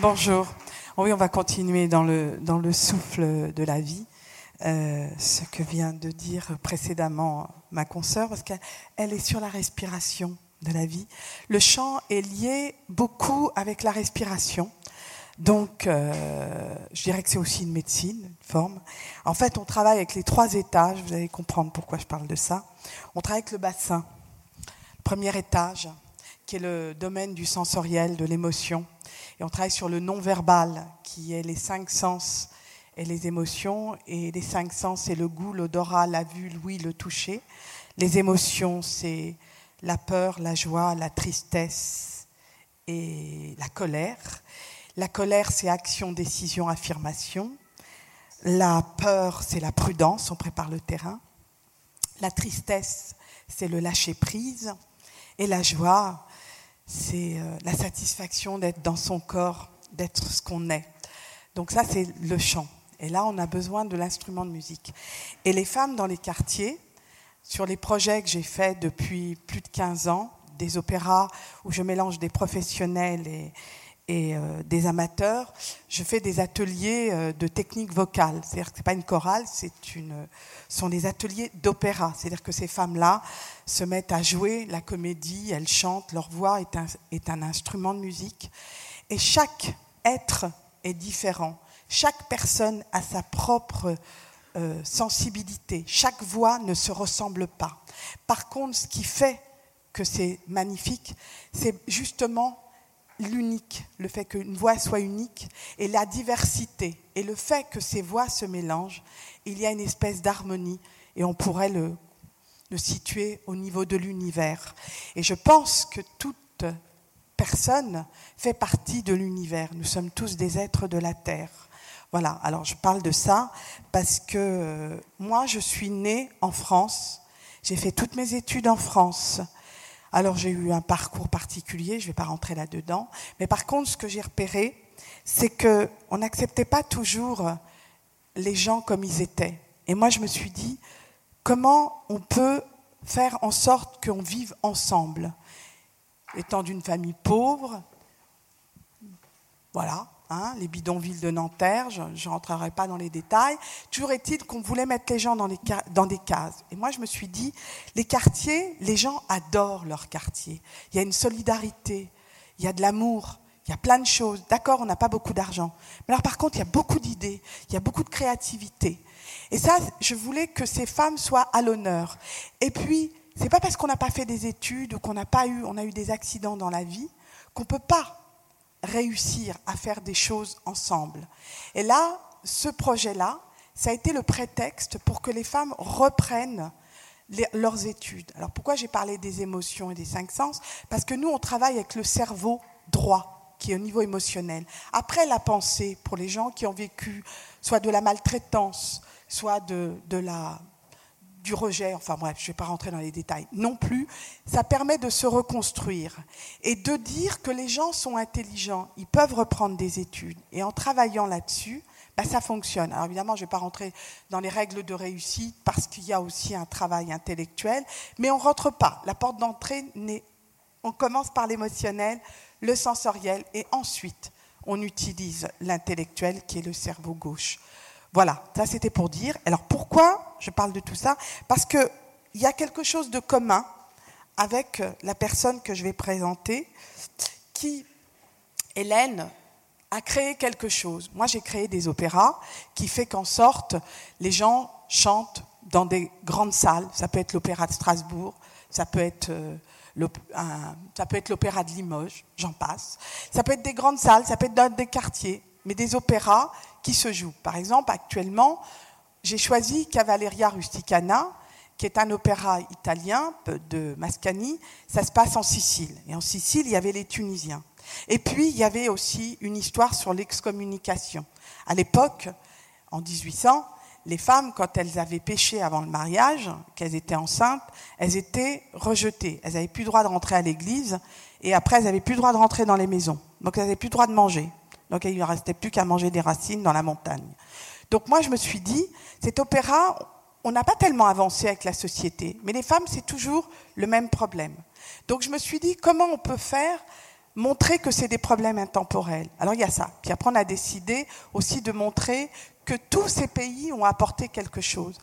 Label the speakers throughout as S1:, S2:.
S1: Bonjour. Oui, on va continuer dans le, souffle de la vie. Euh, ce que vient de dire précédemment ma consoeur, parce qu'elle est sur la respiration de la vie. Le chant est lié beaucoup avec la respiration. Donc, euh, je dirais que c'est aussi une médecine, une forme. En fait, on travaille avec les trois étages. Vous allez comprendre pourquoi je parle de ça. On travaille avec le bassin. Premier étage, qui est le domaine du sensoriel, de l'émotion. Et on travaille sur le non-verbal, qui est les cinq sens et les émotions. Et les cinq sens, c'est le goût, l'odorat, la vue, l'ouïe, le toucher. Les émotions, c'est la peur, la joie, la tristesse et la colère. La colère, c'est action, décision, affirmation. La peur, c'est la prudence, on prépare le terrain. La tristesse, c'est le lâcher-prise. Et la joie, c'est euh, la satisfaction d'être dans son corps, d'être ce qu'on est. Donc ça, c'est le chant. Et là, on a besoin de l'instrument de musique. Et les femmes dans les quartiers, sur les projets que j'ai faits depuis plus de 15 ans, des opéras où je mélange des professionnels et, et euh, des amateurs, je fais des ateliers euh, de technique vocale. C'est-à-dire que ce n'est pas une chorale, c'est une, ce sont des ateliers d'opéra. C'est-à-dire que ces femmes-là se mettent à jouer la comédie, elles chantent, leur voix est un, est un instrument de musique. Et chaque être est différent. Chaque personne a sa propre euh, sensibilité. Chaque voix ne se ressemble pas. Par contre, ce qui fait que c'est magnifique, c'est justement l'unique, le fait qu'une voix soit unique, et la diversité, et le fait que ces voix se mélangent, il y a une espèce d'harmonie, et on pourrait le, situer au niveau de l'univers. Et je pense que toute personne fait partie de l'univers. Nous sommes tous des êtres de la Terre. Voilà, alors je parle de ça parce que euh, moi, je suis née en France, j'ai fait toutes mes études en France. Alors j'ai eu un parcours particulier, je ne vais pas rentrer là-dedans, mais par contre, ce que j'ai repéré, c'est qu'on n'acceptait pas toujours les gens comme ils étaient. Et moi, je me suis dit, comment on peut faire en sorte qu'on vive ensemble? Étant d'une famille pauvre, voilà, Hein, les bidonvilles de Nanterre, je ne rentrerai pas dans les détails. Toujours est-il qu'on voulait mettre les gens dans, dans, des cases. Et moi, je me suis dit, les quartiers, les gens adorent leur quartier. Il y a une solidarité, il y a de l'amour, il y a plein de choses. D'accord, on n'a pas beaucoup d'argent. Mais alors, par contre, il y a beaucoup d'idées, il y a beaucoup de créativité. Et ça, je voulais que ces femmes soient à l'honneur. Et puis, c'est pas parce qu'on n'a pas fait des études ou qu'on n'a pas eu, on a eu des accidents dans la vie qu'on peut pas réussir à faire des choses ensemble. Et là, ce projet-là, ça a été le prétexte pour que les femmes reprennent leurs études. Alors pourquoi j'ai parlé des émotions et des cinq sens? Parce que nous, on travaille avec le cerveau droit, qui est au niveau émotionnel. Après la pensée, pour les gens qui ont vécu soit de la maltraitance, soit de, de la du rejet, enfin bref, je ne vais pas rentrer dans les détails non plus, ça permet de se reconstruire et de dire que les gens sont intelligents, ils peuvent reprendre des études. Et en travaillant là-dessus, bah, ça fonctionne. Alors évidemment, je ne vais pas rentrer dans les règles de réussite parce qu'il y a aussi un travail intellectuel, mais on ne rentre pas. La porte d'entrée, on commence par l'émotionnel, le sensoriel, et ensuite, on utilise l'intellectuel qui est le cerveau gauche. Voilà, ça c'était pour dire. Alors pourquoi je parle de tout ça? Parce qu'il y a quelque chose de commun avec la personne que je vais présenter, qui, Hélène, a créé quelque chose. Moi j'ai créé des opéras qui fait qu'en sorte, les gens chantent dans des grandes salles. Ça peut être l'opéra de Strasbourg, ça peut être... Euh, ça peut être l'opéra de Limoges, j'en passe. Ça peut être des grandes salles, ça peut être dans des quartiers, mais des opéras qui se jouent. Par exemple, actuellement, j'ai choisi Cavalleria Rusticana,
S2: qui est un opéra italien de Mascagni. Ça se passe en Sicile. Et en Sicile, il y avait les Tunisiens. Et puis, il y avait aussi une histoire sur l'excommunication. À l'époque, en 1800, les femmes, quand elles avaient péché avant le mariage, qu'elles étaient enceintes, elles étaient rejetées. Elles n'avaient plus le droit de rentrer à l'église et après, elles n'avaient plus le droit de rentrer dans les maisons. Donc, elles n'avaient plus le droit de manger. Donc, il ne restait plus qu'à manger des racines dans la montagne. Donc, moi, je me suis dit, cet opéra, on n'a pas tellement avancé avec la société, mais les femmes, c'est toujours le même problème. Donc, je me suis dit, comment on peut faire montrer que c'est des problèmes intemporels? Alors il y a ça. Puis après, on a décidé aussi de montrer que tous ces pays ont apporté quelque chose.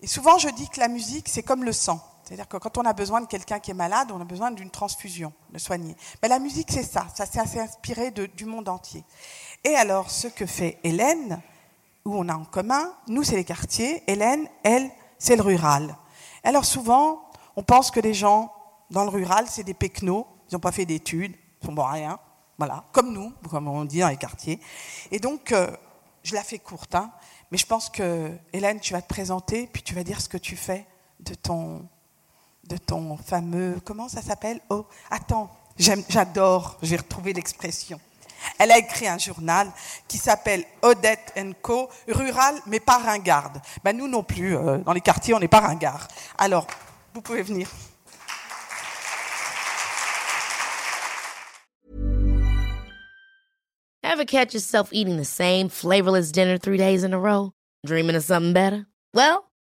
S2: Et souvent, je dis que la musique, c'est comme le sang. C'est-à-dire que quand on a besoin de quelqu'un qui est malade, on a besoin d'une transfusion, de soigner. Mais la musique, c'est ça. Ça s'est inspiré du monde entier. Et alors, ce que fait Hélène, où on a en commun, nous, c'est les quartiers. Hélène, elle, c'est le rural. Alors souvent, on pense que les gens dans le rural, c'est des pecnos, ils n'ont pas fait d'études, ils sont bon rien. Voilà, comme nous, comme on dit dans les quartiers. Et donc, euh, je la fais courte, hein, mais je pense que, Hélène, tu vas te présenter, puis tu vas dire ce que tu fais de ton, de ton fameux. Comment ça s'appelle? Oh, attends, j'adore, j'ai retrouvé l'expression. Elle a écrit un journal qui s'appelle Odette Co, rural mais pas ringarde. Ben, nous non plus, euh, dans les quartiers, on n'est pas ringard. Alors, vous pouvez venir.
S3: Ever catch yourself eating the same flavorless dinner three days in a row? Dreaming of something better? Well,